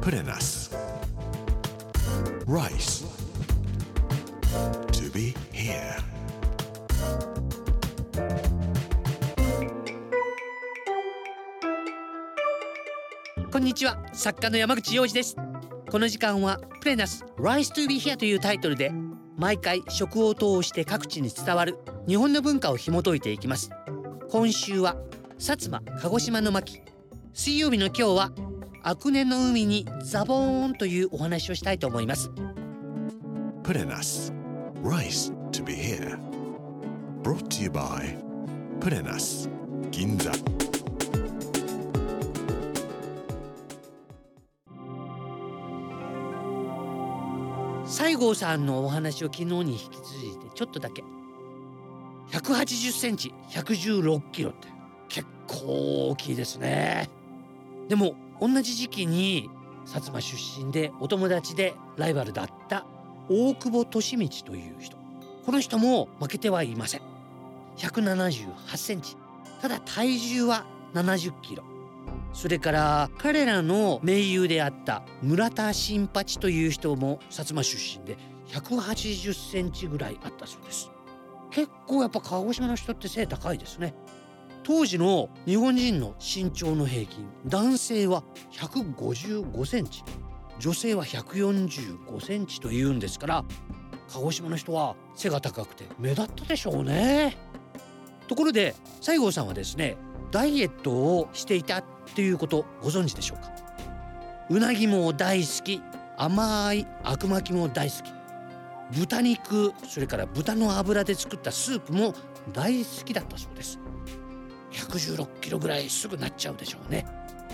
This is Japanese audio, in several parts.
Put in us. Rice. To be here. こんにちは作家の山口洋二ですこの時間はプレナス Rise to be here というタイトルで毎回食を通して各地に伝わる日本の文化を紐解いていきます今週は薩摩鹿児島の巻水曜日の今日はアクネの海にザボーンというお話をしたいと思います us. Rice to be here. Brought to you by in us. Ginza. 西郷さんのお話を昨日に引き続いてちょっとだけ180センチ116キロって結構大きいですねでも同じ時期に薩摩出身でお友達でライバルだった大久保利通という人。この人も負けてはいません。178センチ。ただ体重は70キロ。それから彼らの盟友であった村田新八という人も薩摩出身で180センチぐらいあったそうです。結構やっぱ鹿児島の人って背高いですね。当時の日本人の身長の平均男性は155センチ女性は145センチというんですから鹿児島の人は背が高くて目立ったでしょうね。ところで西郷さんはですねダイエットをしていたっていうことご存知でしょうか？うなぎも大好き甘いあくまきも大好き豚肉それから豚の脂で作ったスープも大好きだったそうです。116キロぐらいすぐなっちゃうでしょうね。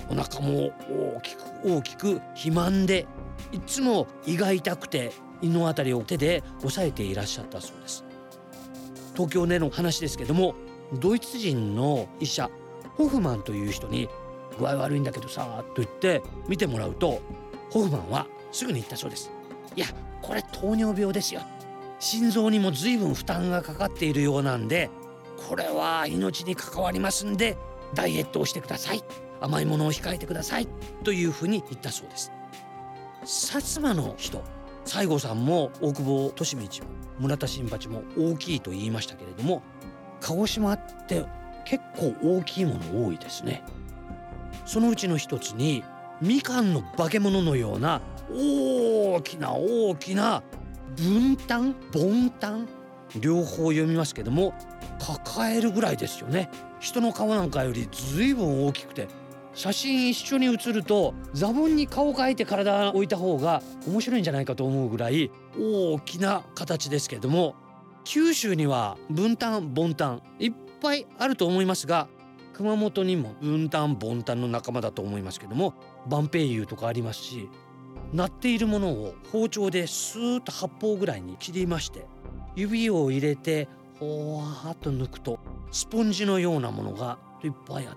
お腹も大きく大きく肥満でいつも胃が痛くて胃のあたりを手で押さえていらっしゃったそうです。東京での話ですけどもドイツ人の医者ホフマンという人に具合悪いんだけどさと言って見てもらうとホフマンはすぐに言ったそうです。いやこれ糖尿病ですよ。心臓にも随分負担がかかっているようなんでこれは命に関わりますんでダイエットをしてください。甘いものを控えてください。というふうに言ったそうです。薩摩の人西郷さんも大久保利通も村田新八も大きいと言いましたけれども鹿児島って結構大きいもの多いですね。そのうちの一つにみかんの化け物のような大きな大きな分担凡担両方読みますけども抱えるぐらいですよね。人の顔なんかよりずいぶん大きくて。写真一緒に写るとザボンに顔を描いて体を置いた方が面白いんじゃないかと思うぐらい大きな形ですけれども。九州には分担凡担いっぱいあると思いますが熊本にも分担凡担の仲間だと思いますけども万平油とかありますし鳴っているものを包丁でスーッと八方ぐらいに切りまして指を入れてほわーっと抜くとスポンジのようなものがいっぱいあっ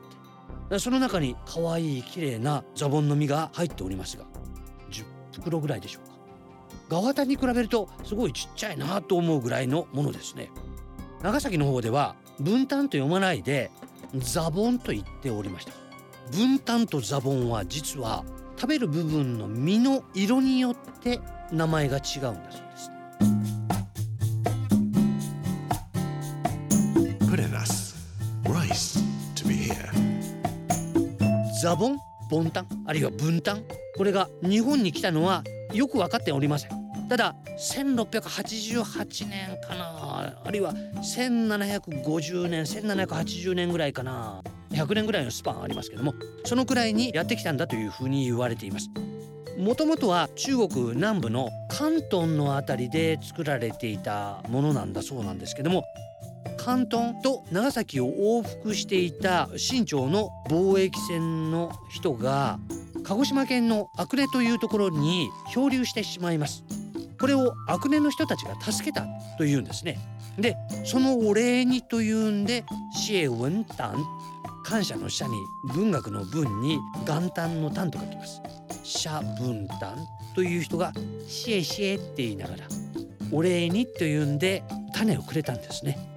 て。その中に可愛い綺麗なザボンの実が入っておりますが10袋ぐらいでしょうか。ガワタに比べるとすごいちっちゃいなと思うぐらいのものですね。長崎の方では分担と読まないでザボンと言っておりました。分担とザボンは実は食べる部分の実の色によって名前が違うんです。ザボンボンタンあるいは分担これが日本に来たのはよく分かっておりません。ただ1688年かなあるいは1750年1780年ぐらいかな100年ぐらいのスパンありますけどもそのくらいにやってきたんだというふうに言われています。もともとは中国南部の広東のあたりで作られていたものなんだそうなんですけども広東と長崎を往復していた清朝の貿易船の人が鹿児島県の阿久根というところに漂流してしまいます。これを阿久根の人たちが助けたというんですね。でそのお礼にというんで謝文丹感謝の謝に文学の文に元旦の旦と書きます。謝文丹という人がシエシエって言いながらお礼にというんで種をくれたんですね。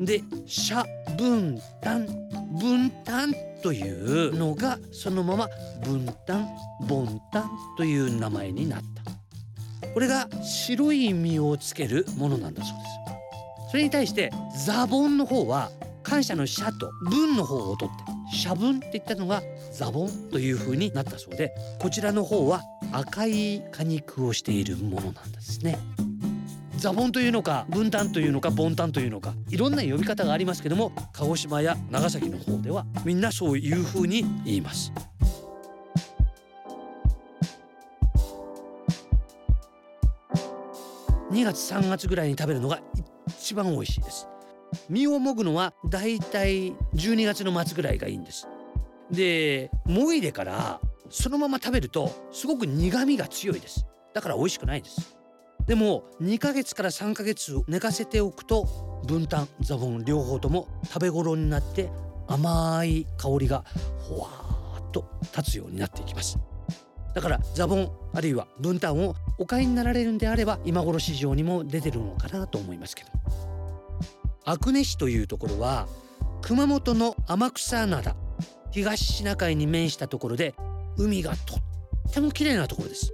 で社分担分担というのがそのまま分担凡担という名前になった。これが白い実をつけるものなんだそうです。それに対してザボンの方は感謝の社と文の方を取って社文って言ったのがザボンという風になったそうでこちらの方は赤い果肉をしているものなんですね。ザボンというのか分担というのかボンタンというのかいろんな呼び方がありますけども鹿児島や長崎の方ではみんなそういう風に言います。2月3月ぐらいに食べるのが一番美味しいです。実をもぐのはだいたい12月の末ぐらいがいいんです。でもいでからそのまま食べるとすごく苦味が強いです。だから美味しくないです。でも2ヶ月から3ヶ月寝かせておくと分担ザボン両方とも食べ頃になって甘い香りがほわーっと立つようになっていきます。だからザボンあるいは分担をお買いになられるんであれば今頃市場にも出てるのかなと思いますけど。阿久根市というところは熊本の天草灘東シナ海に面したところで海がとっても綺麗なところです。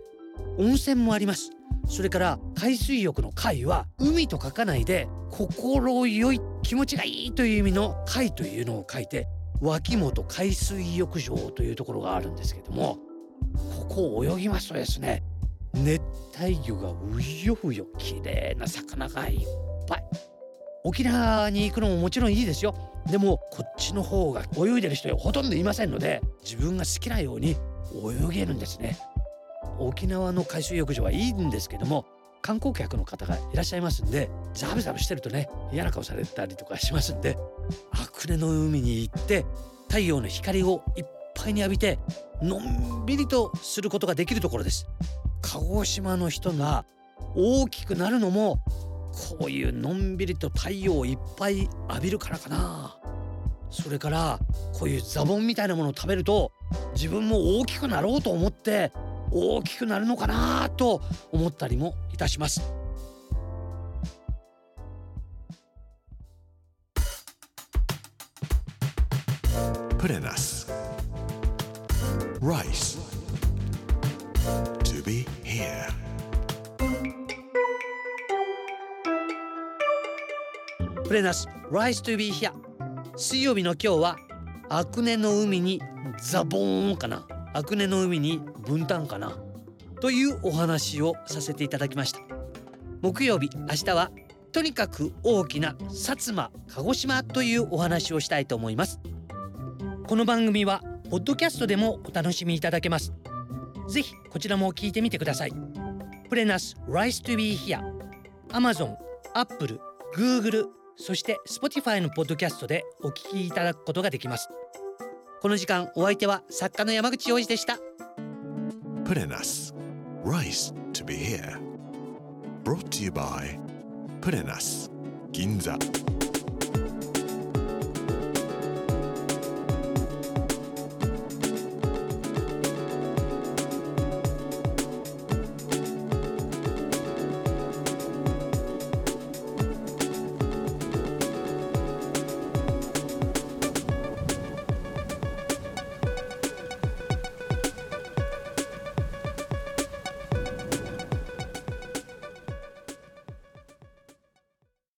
温泉もあります。それから海水浴の海は海と書かないで心よい気持ちがいいという意味の海というのを書いて脇本海水浴場というところがあるんですけどもここを泳ぎますとですね熱帯魚がうようよ綺麗な魚がいっぱい。沖縄に行くのももちろんいいですよ。でもこっちの方が泳いでる人ほとんどいませんので自分が好きなように泳げるんですね。沖縄の海水浴場はいいんですけども観光客の方がいらっしゃいますんでザブザブしてるとね嫌な顔されたりとかしますんでアクネの海に行って太陽の光をいっぱいに浴びてのんびりとすることができるところです。鹿児島の人が大きくなるのもこういうのんびりと太陽をいっぱい浴びるからかな。それからこういうザボンみたいなものを食べると自分も大きくなろうと思って大きくなるのかなと思ったりもいたします。プレナス Rice. To be here. プレナス Rise to be here. 水曜日の今日はアクネの海にザボーンかなアクネの海に分担かな？というお話をさせていただきました。木曜日明日はとにかく大きな薩摩鹿児島というお話をしたいと思います。この番組はポッドキャストでもお楽しみいただけます。ぜひこちらも聞いてみてください。プレナス Rise to be here Amazon、Apple、Google そして Spotify のポッドキャストでお聞きいただくことができます。この時間お相手は作家の山口洋二でした。プレナス Rice to be here. Brought to you by プレナス銀座